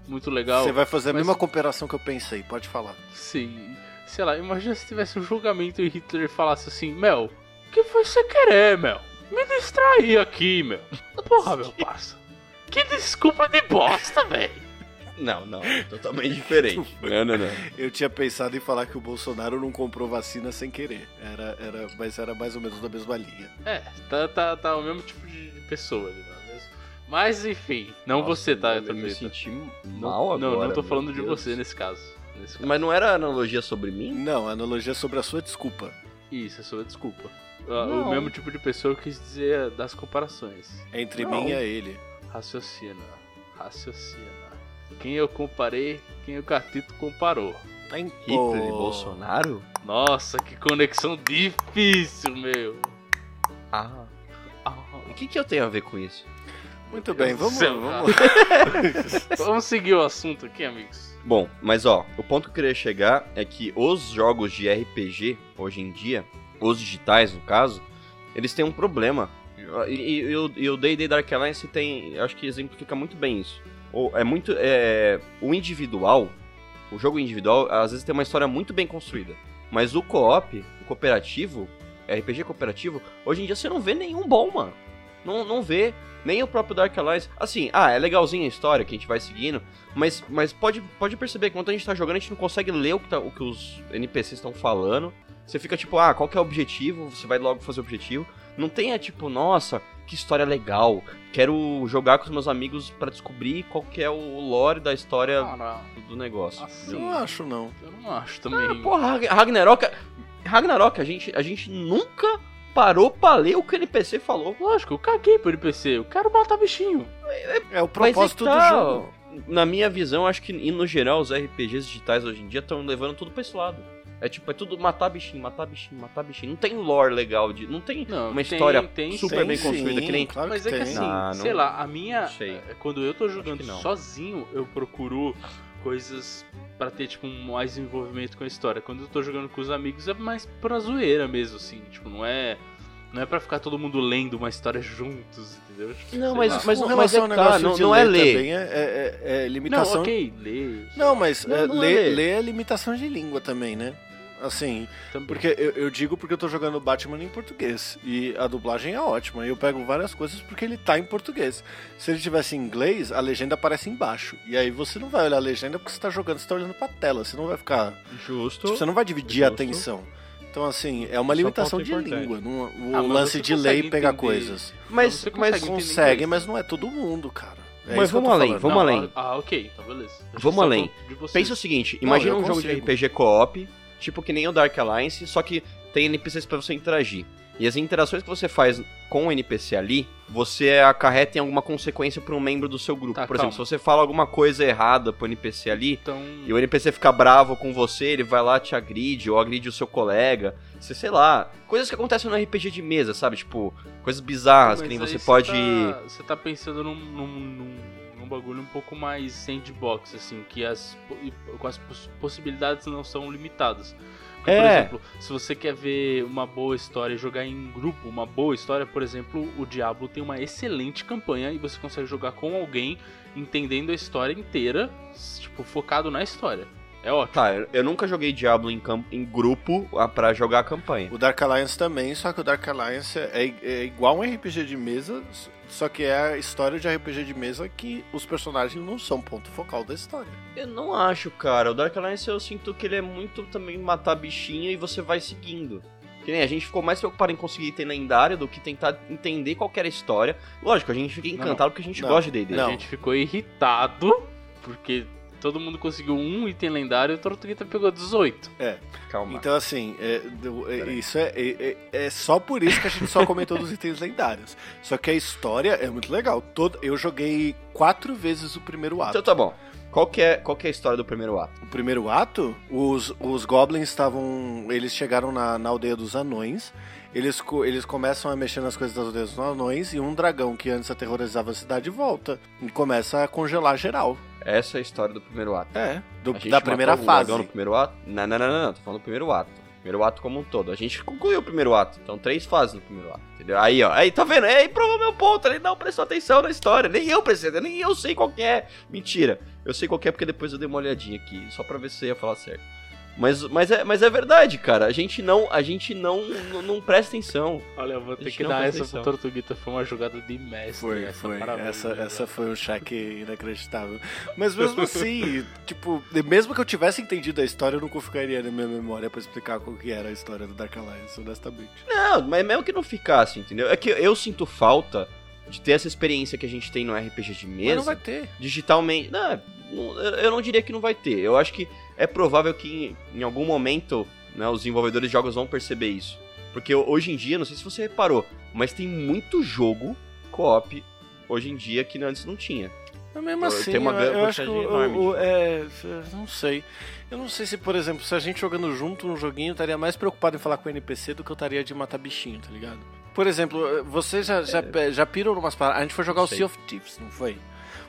muito legal. Você vai fazer a mas- mesma comparação que eu pensei, pode falar. Sim. Sei lá, imagina se tivesse um julgamento e Hitler falasse assim, Mel, o que foi você querer, Mel? Me distrair aqui, Mel. Porra, meu parça. Que desculpa de bosta, velho. Não, não, totalmente diferente. não, não, não. Eu tinha pensado em falar que o Bolsonaro não comprou vacina sem querer. Era, era, mas era mais ou menos da mesma linha. É, tá, tá, tá o mesmo tipo de pessoa ali, não é mesmo? Mas enfim, não Nossa, você, tá, Eu me senti mal agora. não, não tô falando de Deus. você nesse caso. Nesse caso. Mas não era analogia sobre mim? Não, a analogia é sobre a sua desculpa. Isso, é sua desculpa. Não. O mesmo tipo de pessoa eu quis dizer das comparações. Entre Não. mim e ele. Raciocina, raciocina. Quem eu comparei, quem o Catito comparou. Tá em Hitler e Bolsonaro? Nossa, que conexão difícil, meu. Ah. Ah, O que, que eu tenho a ver com isso? Muito bem, vamos, céu, vamos. Vamos seguir o assunto aqui, amigos. Bom, mas ó, o ponto que eu queria chegar é que os jogos de RPG, hoje em dia, os digitais no caso, eles têm um problema. E, e- e o- D&D Dark Alliance tem, acho que exemplifica muito bem isso. O, é muito, é, o individual, o jogo individual, às vezes tem uma história muito bem construída. Mas o co-op, o cooperativo, RPG cooperativo, hoje em dia você não vê nenhum bom, mano. Não, não vê. Nem o próprio Dark Alliance. Assim, ah, é legalzinha a história que a gente vai seguindo. Mas, mas pode, pode perceber que quando a gente tá jogando, a gente não consegue ler o que, tá- o que os NPCs estão falando. Você fica tipo, ah, qual que é o objetivo? Você vai logo fazer o objetivo. Não tem é tipo, nossa, que história legal. Quero jogar com os meus amigos pra descobrir qual que é o lore da história Cara, do, negócio. assim, Eu não acho, não. eu não acho também. Porra, Rag- Ragnarok. Ragnarok, a gente, a gente nunca parou pra ler o que o NPC falou. Lógico, eu caguei pro NPC. Eu quero matar bichinho. É o Mas propósito é que do tá, jogo. Na minha visão, acho que, e no geral, os RPGs digitais hoje em dia estão levando tudo pra esse lado. É tipo, é tudo matar bichinho, matar bichinho, matar bichinho. Não tem lore legal de. Não tem Não, uma tem- história tem super Tem bem construída, sim, que nem. Claro Mas que é que assim, Ah, não- sei lá, a minha. não sei. é, Quando eu tô jogando não. sozinho, eu procuro coisas pra ter, tipo, um mais envolvimento com a história. Quando eu tô jogando com os amigos, é mais pra zoeira mesmo, assim. Tipo, não é. Não é pra ficar todo mundo lendo uma história juntos, entendeu? Tipo, Não, mas- lá. mas- Com mas é que tá, negócio não- de não é ler ler. também, é, é- é Não, limitação. ok, lê. Não, mas Não, é, não é ler, ler. ler é limitação de língua também, né? Assim, Também. porque eu, eu digo porque eu tô jogando Batman em português. E a dublagem é ótima. E eu pego várias coisas porque ele tá em português. Se ele tivesse em inglês, a legenda aparece embaixo. E aí você não vai olhar a legenda porque você tá jogando, você tá olhando pra tela. Você não vai ficar. Justo. Tipo, você não vai dividir a Justo. atenção. Então, assim, é uma ponto de importante. língua. Não, o Ah, lance de pegar entender. coisas. Mas, Você mas consegue entender Consegue, inglês. mas não é todo mundo, cara. É Mas vamos além, falando. vamos Não, além. Ah, ok, então beleza. Vamos além. Pensa o seguinte, imagina eu um jogo de consigo. RPG co-op, tipo que nem o Dark Alliance, só que tem NPCs pra você interagir. E as interações que você faz com o NPC ali, você acarreta em alguma consequência pra um membro do seu grupo. Tá, Por calma. exemplo, se você fala alguma coisa errada pro NPC ali, Então. e o NPC fica bravo com você, ele vai lá te agride ou agride o seu colega. Você, sei lá, coisas que acontecem no RPG de mesa, sabe? Tipo, coisas bizarras que nem Mas você pode. Tá, você tá pensando num, num, num, num bagulho um pouco mais sandbox, assim, que as, com as poss- possibilidades não são limitadas. Porque, Por É. exemplo, se você quer ver uma boa história e jogar em grupo, uma boa história, por exemplo, o Diablo tem uma excelente campanha e você consegue jogar com alguém entendendo a história inteira, tipo, focado na história. É ótimo. Tá, eu- eu nunca joguei Diablo em, em grupo ah, pra jogar a campanha. O Dark Alliance também, só que o Dark Alliance é, é igual um RPG de mesa, só que é a história de RPG de mesa que os personagens não são ponto focal da história. Eu não acho, cara. O Dark Alliance eu sinto que ele é muito também matar bichinho e você vai seguindo. Que nem a gente ficou mais preocupado em conseguir ter lendário do que tentar entender qual que era a história. Lógico, a gente fica Não, encantado porque a gente não. gosta de D&D. A Não. gente ficou irritado porque todo mundo conseguiu um item lendário e o Tortuguita pegou 18. Calma. Então, assim, é, é, isso é, é, é- é só por isso que a gente só comentou dos itens lendários. Só que a história é muito legal. Todo, eu joguei quatro vezes o primeiro ato. Então tá bom. Qual que, é, qual que é a história do primeiro ato? O primeiro ato, os, os goblins estavam. Eles chegaram na, na aldeia dos anões. Eles, eles começam a mexer nas coisas das aldeias dos anões e um dragão que antes aterrorizava a cidade volta. E começa a congelar geral. Essa é a história do primeiro ato. É. do- da primeira fase. no primeiro ato? Não, não, não, não, não. Tô falando do primeiro ato. Primeiro ato como um todo. A gente concluiu o primeiro ato. Então, três fases no primeiro ato. Entendeu? Aí, ó. Aí, tá vendo? Aí provou meu ponto. Ele não prestou atenção na história. Nem eu prestei, nem eu sei qual que é. Mentira. Eu sei qual que é porque depois eu dei uma olhadinha aqui. Só pra ver se você ia falar certo. Mas, mas, é, mas é verdade, cara. A gente não, a gente não, não, não presta atenção. Olha, eu vou ter que dar essa pro atenção. Tortuguita. Foi uma jogada de mestre. Foi, essa, foi. parabéns, Essa, né, essa foi um cheque inacreditável. Mas mesmo assim, tipo, mesmo que eu tivesse entendido a história, eu nunca ficaria na minha memória pra explicar qual que era a história do Dark Alliance, honestamente. Não, mas mesmo que não ficasse, entendeu? É que eu sinto falta de ter essa experiência que a gente tem no RPG de Mas mesa. não vai ter. digitalmente. Não, eu não diria que não vai ter. Eu acho que é provável que em, em algum momento né, os desenvolvedores de jogos vão perceber isso. Porque hoje em dia, não sei se você reparou, mas tem muito jogo co-op hoje em dia que antes não tinha. Mas mesmo assim, tem uma eu, eu acho que é, não sei. Eu não sei se, por exemplo, se a gente jogando junto no joguinho, eu estaria mais preocupado em falar com o NPC do que eu estaria de matar bichinho, tá ligado? Por exemplo, vocês já, já, já piram numas paradas. A gente foi jogar o Sei. Sea of Thieves, não foi?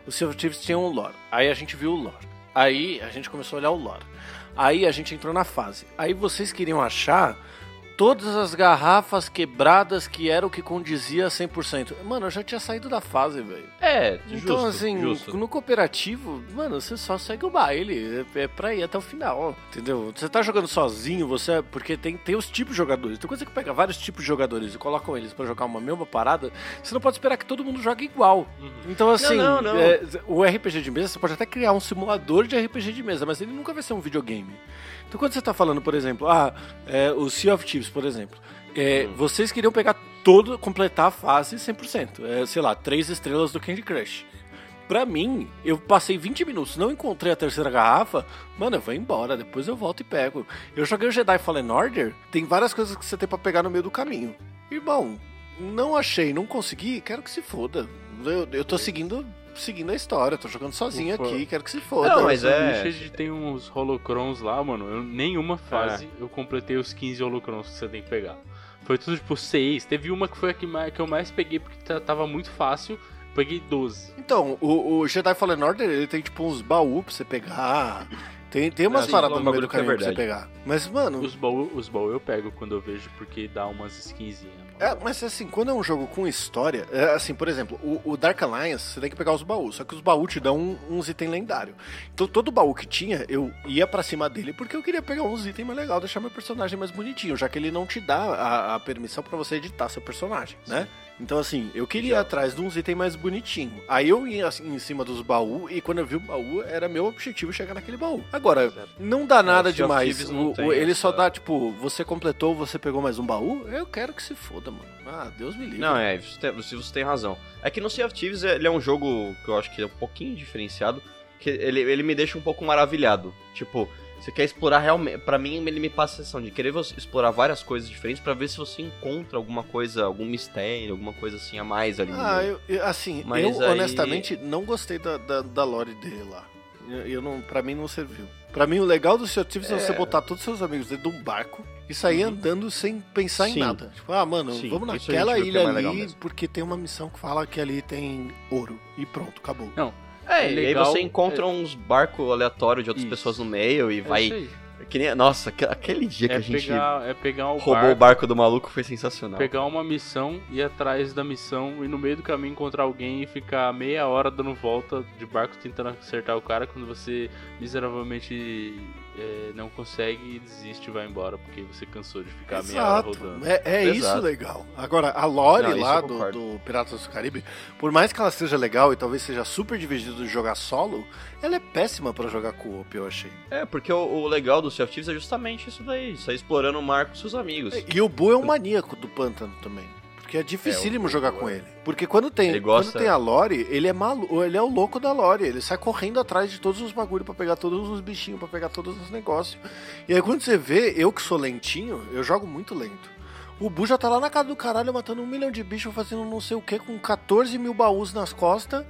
O Sea of Thieves tinha um lore. Aí a gente viu o lore. Aí a gente começou a olhar o lore. Aí a gente entrou na fase. Aí vocês queriam achar todas as garrafas quebradas que era o que condizia a 100%. Mano, eu já tinha saído da fase, velho. É, Então, justo, assim, justo. no cooperativo, mano, você só segue o baile. É, é pra ir até o final, entendeu? Você tá jogando sozinho, você. Porque tem, tem os tipos de jogadores. Tem coisa que pega vários tipos de jogadores e colocam eles pra jogar uma mesma parada. Você não pode esperar que todo mundo jogue igual. Uhum. Então, assim, não, não. é, o RPG de mesa, você pode até criar um simulador de RPG de mesa, mas ele nunca vai ser um videogame. Então, quando você tá falando, por exemplo, ah, é, o Sea of Thieves, por exemplo, é, vocês queriam pegar todo, completar a fase 100%. É, sei lá, três estrelas do Candy Crush. Pra mim, eu passei 20 minutos, não encontrei a terceira garrafa, mano, eu vou embora, depois eu volto e pego. Eu joguei o Jedi Fallen Order, tem várias coisas que você tem pra pegar no meio do caminho. Irmão, não achei, não consegui, quero que se foda. Eu, eu tô seguindo, seguindo a história, tô jogando sozinho Ufa. aqui, quero que se foda. Não, mas é- Unleashed tem uns holocrons lá, mano. Eu, nenhuma fase É. eu completei os 15 holocrons que você tem que pegar. Foi tudo tipo 6. Teve uma que foi a que, mais, que eu mais peguei porque ta- tava muito fácil. Peguei 12. Então, o, o Jedi Fallen Order, ele tem tipo uns baús pra você pegar. Tem, tem umas É, paradas no meio do bagulho que é caminho pra você verdade. pegar. Mas, mano, Os baús os baú eu pego quando eu vejo porque dá umas skinzinhas. É, mas assim, quando é um jogo com história, é, assim, por exemplo, o, o Dark Alliance, você tem que pegar os baús, só que os baús te dão uns itens lendários. Então todo baú que tinha, eu ia pra cima dele porque eu queria pegar uns itens mais legais, deixar meu personagem mais bonitinho, já que ele não te dá a, a permissão pra você editar seu personagem, né? Então assim, eu queria ir atrás de uns itens mais bonitinhos. Aí eu ia assim, em cima dos baús e quando eu vi o baú, era meu objetivo chegar naquele baú. Agora, não dá nada demais. O- o- ele só essa- dá, tipo, você completou, você pegou mais um baú, eu quero que se foda, mano. Ah, Deus me livre. Não, é, você tem, você- você tem razão. É que no Sea of Thieves ele é um jogo que eu acho que é um pouquinho diferenciado, que ele, ele me deixa um pouco maravilhado. Tipo, você quer explorar realmente. Pra mim, ele me passa a sensação de querer você explorar várias coisas diferentes pra ver se você encontra alguma coisa, algum mistério, alguma coisa assim a mais ali. Ah, eu, eu- assim, Mas eu aí- honestamente não gostei da, da, da lore dele lá. Eu, eu não, pra mim não serviu. Pra mim o legal do Sea of Thieves é, você É. botar todos os seus amigos dentro de um barco e sair Uhum. andando sem pensar Sim. em nada. Tipo, ah, mano, Sim, vamos naquela é ilha ali porque tem uma missão que fala que ali tem ouro. E pronto, acabou. É, É e aí legal, você encontra uns barcos aleatórios de outras Isso. pessoas no meio e É vai. que nem, nossa, aque- aquele dia que É a gente pegar, é pegar o roubou barco, o barco do maluco foi sensacional. pegar uma missão, ir atrás da missão e no meio do caminho encontrar alguém e ficar meia hora dando volta de barco tentando acertar o cara quando você miseravelmente é, não consegue e desiste e vai embora porque você cansou de ficar meia hora Exato. rodando. É, é isso Exato. legal. Agora, a lore Não, lá do, do Piratas do Caribe, por mais que ela seja legal e talvez seja super dividido de jogar solo, ela é péssima pra jogar co-op, eu achei. É, porque o, o legal do Sea of Thieves é justamente isso daí, sair explorando o mar com seus amigos. E o Bu é um maníaco do pântano também. Porque é dificílimo É, jogar com ele. Porque quando tem, Ele gosta- quando tem a Lore, ele é malu ele é o louco da Lore. Ele sai correndo atrás de todos os bagulhos pra pegar todos os bichinhos, pra pegar todos os negócios. E aí quando você vê, eu que sou lentinho, eu jogo muito lento. O Bu já tá lá na casa do caralho matando um milhão de bichos, fazendo não sei o que, com 14 mil baús nas costas.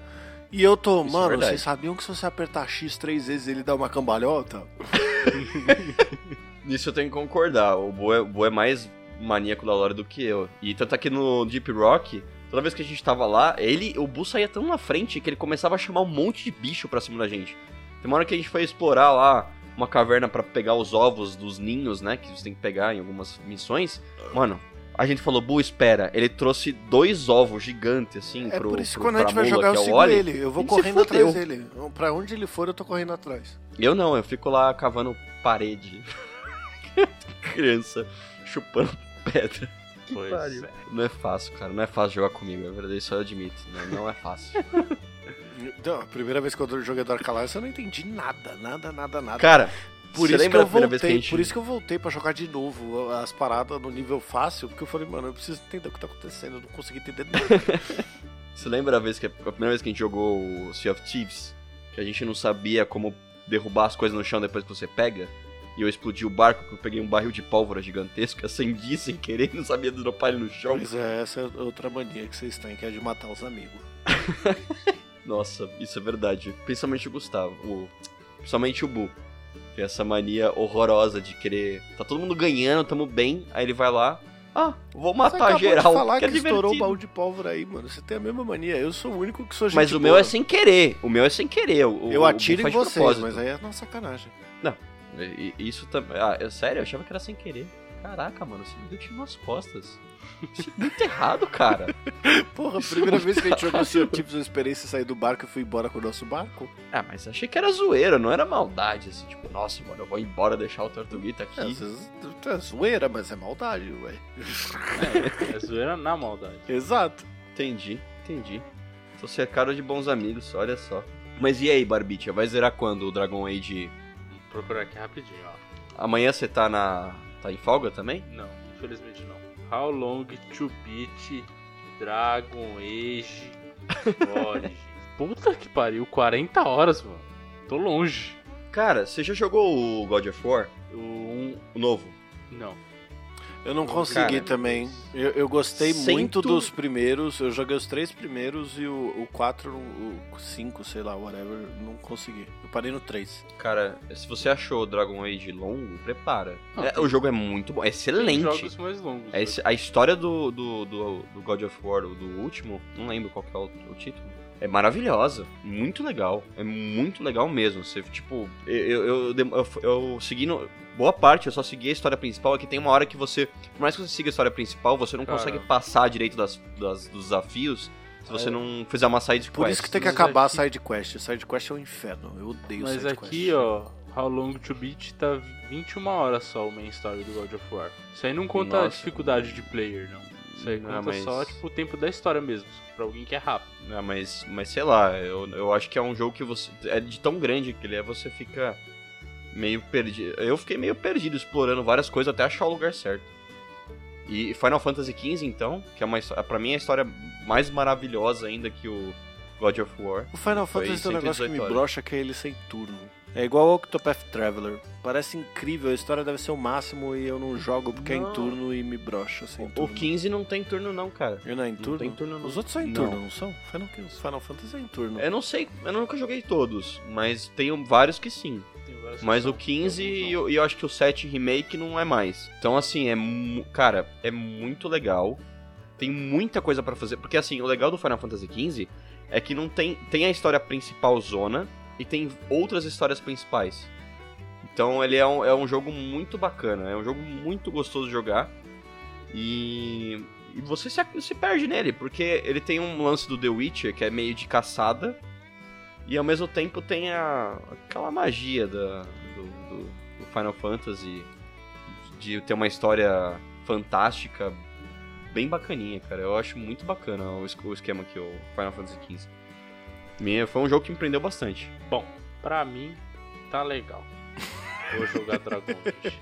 E eu tô, Isso é mano, verdade. vocês sabiam que se você apertar X três vezes ele dá uma cambalhota? Nisso eu tenho que concordar. O Bo é, o Bo é mais maníaco da lore do que eu. E tanto aqui no Deep Rock, toda vez que a gente tava lá, ele, o Bu saía tão na frente que ele começava a chamar um monte de bicho pra cima da gente. Tem uma hora que a gente foi explorar lá uma caverna pra pegar os ovos dos ninhos, né? Que você tem que pegar em algumas missões. Mano, a gente falou, Bu, espera. Ele trouxe dois ovos gigantes, assim, É pro, por isso que pro- quando a gente vai jogar, eu é o sigo ele. Eu vou correndo atrás dele. Pra onde ele for, eu tô correndo atrás. Eu não, eu fico lá cavando parede. Criança, chupando pedra. Pois pariu. é. Não é fácil, cara. Não é fácil jogar comigo. É verdade, isso eu admito. Né? Não é fácil. Então, a primeira vez que eu joguei Dark Alliance, eu não entendi nada, nada, nada, nada. Cara, por isso que eu a primeira voltei, vez que a gente... por isso que eu voltei pra jogar de novo as paradas no nível fácil, porque eu falei, mano, eu preciso entender o que tá acontecendo, eu não consegui entender nada. Você lembra a, vez que, a primeira vez que a gente jogou o Sea of Thieves? Que a gente não sabia como derrubar as coisas no chão depois que você pega? E eu explodi o barco, que eu peguei um barril de pólvora gigantesco, acendi sem querer, não sabia dropar ele no chão. Mas é, essa é outra mania que vocês têm, que é de matar os amigos. Nossa, isso é verdade. Principalmente o Gustavo. O... Principalmente o Bu. Tem essa mania horrorosa de querer. Tá todo mundo ganhando, tamo bem. Aí ele vai lá. Ah, vou Você matar acabou geral. de falar que, é estourou o baú de pólvora aí, mano. Você tem a mesma mania. Eu sou o único que sou gente Mas o meu boa. é sem querer. O meu é sem querer. O, Eu atiro em vocês, propósito. mas aí é uma sacanagem. E- e- Isso também. Ah, é sério? Eu achava que era sem querer. Caraca, mano, você me deu tiro nas costas. Isso é muito errado, cara. Porra, a primeira vez que a gente jogou of Thieves, eu esperei você sair do barco e fui embora com o nosso barco. Ah, mas achei que era zoeira, não era maldade, assim, tipo, nossa, mano, eu vou embora deixar o Tortuguita aqui. É, vezes é zoeira, mas é maldade, ué. É zoeira na maldade. Exato. Entendi, entendi. Tô cercado de bons amigos, olha só. Mas e aí, Barbicha, vai zerar quando o Dragon Age? Vou procurar aqui rapidinho, ó. Amanhã você tá na. tá em folga também? Não, infelizmente não. How long to beat Dragon Age Origins? Puta que pariu, 40 horas, mano. Tô longe. Cara, você já jogou o God of War? O um, O novo? não. Eu não Cara, consegui também. Eu, eu gostei Cento- muito dos primeiros. Eu joguei os três primeiros e o, o 4, o 5, sei lá, whatever, não consegui. Eu parei no 3. Cara, se você achou o Dragon Age longo, prepara. Não, É, tem- o jogo é muito bom, é Tem excelente. jogos mais longos. É esse- a história do, do, do, do God of War, do último, não lembro qual que é o, o título. É maravilhosa, muito legal, é muito legal mesmo. Você, tipo, eu, eu, eu, eu, eu segui no- boa parte, eu só segui a história principal, é que tem uma hora que você, por mais que você siga a história principal, você não Cara. consegue passar direito das, das- dos desafios se você É. não fizer uma side Por quest. isso que tem que mas acabar aqui- a side quest. Side quest é um inferno. Eu odeio Mas side aqui, quest. ó, How Long to Beat tá 21 horas só o main story do God of War. Isso aí não conta a Nossa. dificuldade de player, não. Isso aí Não, conta mas- só, tipo, o tempo da história mesmo, pra alguém que é rápido. Ah, mas, mas sei lá, eu, eu acho que é um jogo que você. É de tão grande que ele é, você fica meio perdido. Eu fiquei meio perdido explorando várias coisas até achar o lugar certo. E Final Fantasy XV, então, que é uma pra mim é a história mais maravilhosa ainda que o God of War. O Final Fantasy tem um negócio que me 118 horas. brocha que é ele sem turno. É igual ao Octopath Traveler. Parece incrível, a história deve ser o máximo e eu não jogo porque é Não. em turno e me brocha sem O turno. 15 não tem turno, não, cara. Ele não é em Não turno? tem turno, não. Os outros são em Não. turno, não são? Final, os Final Fantasy é em turno. Eu não sei, eu nunca joguei todos, mas tenho vários que sim. Mas o opções, 15 alguns e não. eu, eu acho que o 7 Remake não é mais. Então, assim, é. Cara, é muito legal. Tem muita coisa pra fazer. Porque, assim, o legal do Final Fantasy XV é que não tem. Tem a história principal zona e tem outras histórias principais. Então, ele é um, é um jogo muito bacana. É um jogo muito gostoso de jogar. E. E você se, se perde nele, porque ele tem um lance do The Witcher que é meio de caçada. E ao mesmo tempo tem a, aquela magia da, do, do- do Final Fantasy de ter uma história fantástica, bem bacaninha, cara. Eu acho muito bacana o, es- o esquema que o Final Fantasy XV. Minha, foi um jogo que me prendeu bastante. Bom, pra mim, tá legal. Vou jogar Dragon Age.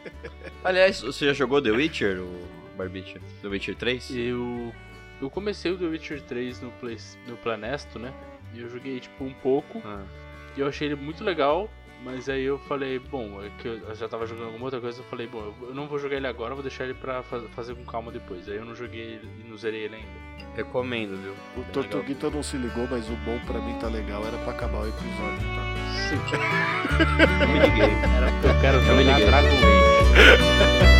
Aliás, você já jogou The Witcher? O... Barbicha? The Witcher 3? Eu. Eu comecei o The Witcher 3 no, Play, no Planesto, né? E eu joguei tipo um pouco. Ah. E eu achei ele muito legal. Mas aí eu falei, bom, é que eu já tava jogando alguma outra coisa, eu falei, bom, eu- não vou jogar ele agora, eu vou deixar ele pra fa- fazer com calma depois. Aí eu não joguei ele e não zerei ele ainda. Recomendo, viu? O Bem Tortuguita não se ligou, mas o bom pra mim tá legal. Era pra acabar o episódio, tá? legal. Eu me liguei. Era porque eu quero me jogar. Dragon Age.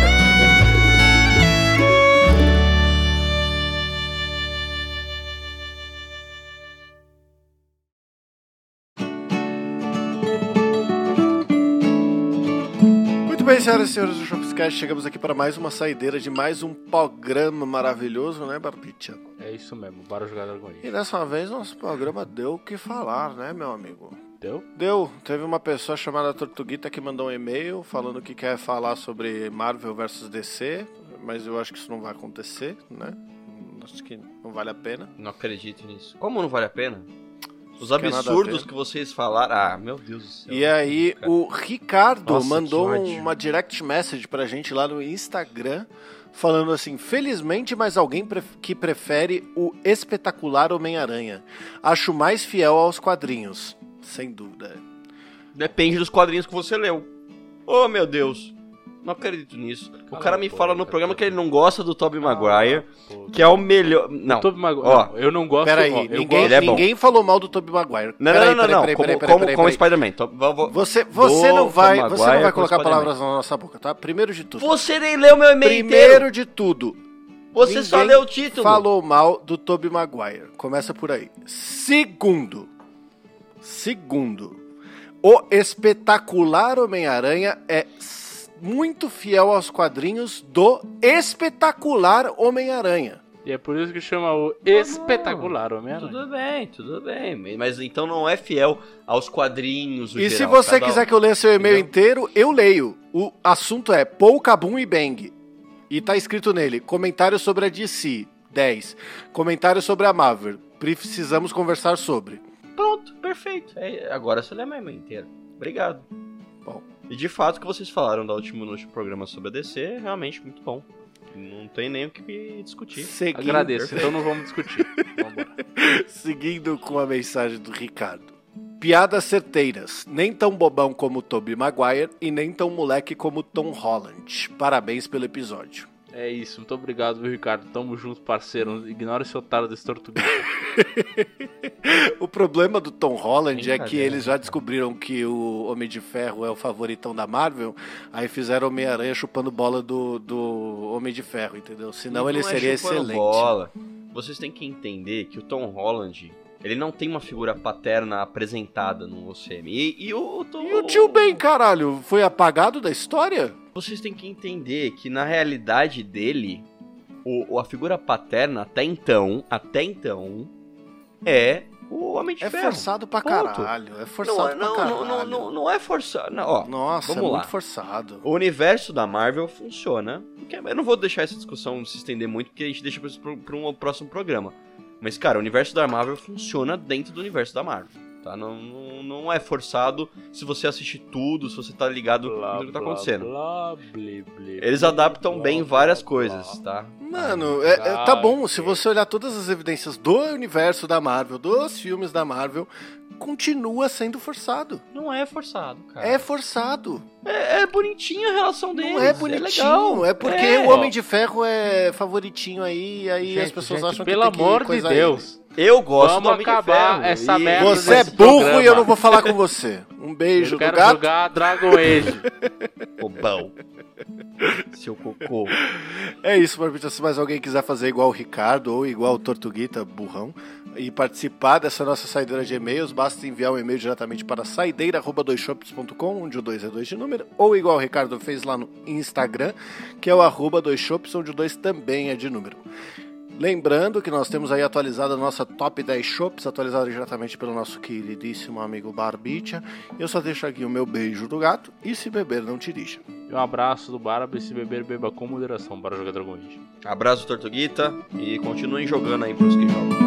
bem, senhoras e senhores do Shopscast, chegamos aqui para mais uma saideira de mais um programa maravilhoso, né, Barbicha? É isso mesmo, bora jogar Dragon E dessa vez nosso programa deu o que falar, né, meu amigo? Deu? Deu. Teve uma pessoa chamada Tortuguita que mandou um e-mail falando que quer falar sobre Marvel vs DC, mas eu acho que isso não vai acontecer, né? Acho que não vale a pena. Não acredito nisso. Como não vale a pena? Os a absurdos que vocês falaram. Ah, meu Deus do céu. E aí, o Ricardo Nossa, mandou uma direct message pra gente lá no Instagram, falando assim: Felizmente, mas alguém pref- que prefere o espetacular Homem-Aranha. Acho mais fiel aos quadrinhos. Sem dúvida. Depende dos quadrinhos que você leu. Oh, meu Deus. Não acredito nisso. o cara me fala no programa que ele não gosta do Tobey Maguire, Pô, que é o melhor. Não. Tobey Maguire. Ó. eu não gosto. Peraí, ó, eu ninguém, gosto- Ele é bom. ninguém falou mal do Tobey Maguire. Não, Peraí, não, não, peraí, não. peraí, como peraí, como, peraí, como peraí. Spider-Man. Tô- vou- vou- Você, você não vai, você não vai colocar palavras na nossa boca, tá? Primeiro de tudo. Você nem leu meu e-mail Primeiro inteiro. de tudo, Você só leu o título. falou mal do Tobey Maguire. Começa por aí. Segundo, segundo, o espetacular Homem-Aranha é muito fiel aos quadrinhos do espetacular Homem-Aranha. E é por isso que chama o espetacular Homem-Aranha. Tudo bem, tudo bem. Mas então não é fiel aos quadrinhos. E se geral, você cada um. quiser que eu leia seu e-mail Entendeu? inteiro, eu leio. O assunto é Paul Kabum e Bang. E tá escrito nele: comentário sobre a DC, 10. Comentário sobre a Marvel. Precisamos conversar sobre. Pronto, perfeito. É, agora você lê meu e-mail inteiro. Obrigado. E de fato, o que vocês falaram da último, no último programa sobre a DC é realmente muito bom. Não tem nem o que discutir. Seguindo, Agradeço, então não vamos discutir. Vambora. seguindo com a mensagem do Ricardo. Piadas certeiras. Nem tão bobão como Tobey Maguire e nem tão moleque como Tom Holland. Parabéns pelo episódio. É isso, muito obrigado, viu, Ricardo? Tamo junto, parceiro. Ignora esse otário desse tortuguita. O problema do Tom Holland é que eles já descobriram que o Homem de Ferro é o favoritão da Marvel, aí fizeram Homem-Aranha chupando bola do, do Homem de Ferro, entendeu? Senão ele é seria chupando excelente. Bola. Vocês têm que entender que o Tom Holland, ele não tem uma figura paterna apresentada no UCM. E, e o, Tom- E o tio Ben, caralho, foi apagado da história? Vocês têm que entender que na realidade dele, o, a figura paterna até então, até então, é o Homem de É Ferro. forçado pra Ponto. caralho, é Não, forçado é- não, pra não, caralho. não, não, não é forçado. Não, ó, Nossa, Vamos é lá. muito forçado. O universo da Marvel funciona. Eu não vou deixar essa discussão se estender muito, porque a gente deixa para um próximo programa. Mas, cara, o universo da Marvel funciona dentro do universo da Marvel. Tá? Não, não, não é forçado se você assistir tudo, se você tá ligado com o que tá acontecendo. blá, blé, Eles adaptam blá, bem blá, várias blá. coisas, tá? Mano, é, é- tá bom, se você olhar todas as evidências do universo da Marvel, dos filmes da Marvel, continua sendo forçado. Não é forçado, cara. É forçado. É, é bonitinha a relação deles. Não é bonitinho, legal. é, porque É. o Homem de Ferro é favoritinho aí, e aí Gente, as pessoas gente, acham que pelo tem que amor de Deus. Eu gosto Vamos do Homem de acabar Ferro. essa e- merda Você é burro programa. e eu não vou falar com você. Um beijo Eu do quero gato. jogar Dragon Age. Bobão. Seu cocô. É isso, Barbita. Se mais alguém quiser fazer igual o Ricardo ou igual o Tortuguita, burrão, e participar dessa nossa saideira de e-mails, basta enviar um e-mail diretamente para saideira.doisshops.com, onde o 2 é 2 de número, ou igual o Ricardo fez lá no Instagram, que é o arroba doisshops, onde o 2 também é de número. Lembrando que nós temos aí atualizada a nossa top 10 shops, atualizada diretamente pelo nosso queridíssimo amigo Barbicha. Eu só deixo aqui o meu beijo do gato, e se beber, não dirija. E um abraço do Barba e se beber, beba com moderação para jogar Dragon Age. Abraço, Tortuguita. E continuem jogando aí pros que jogam.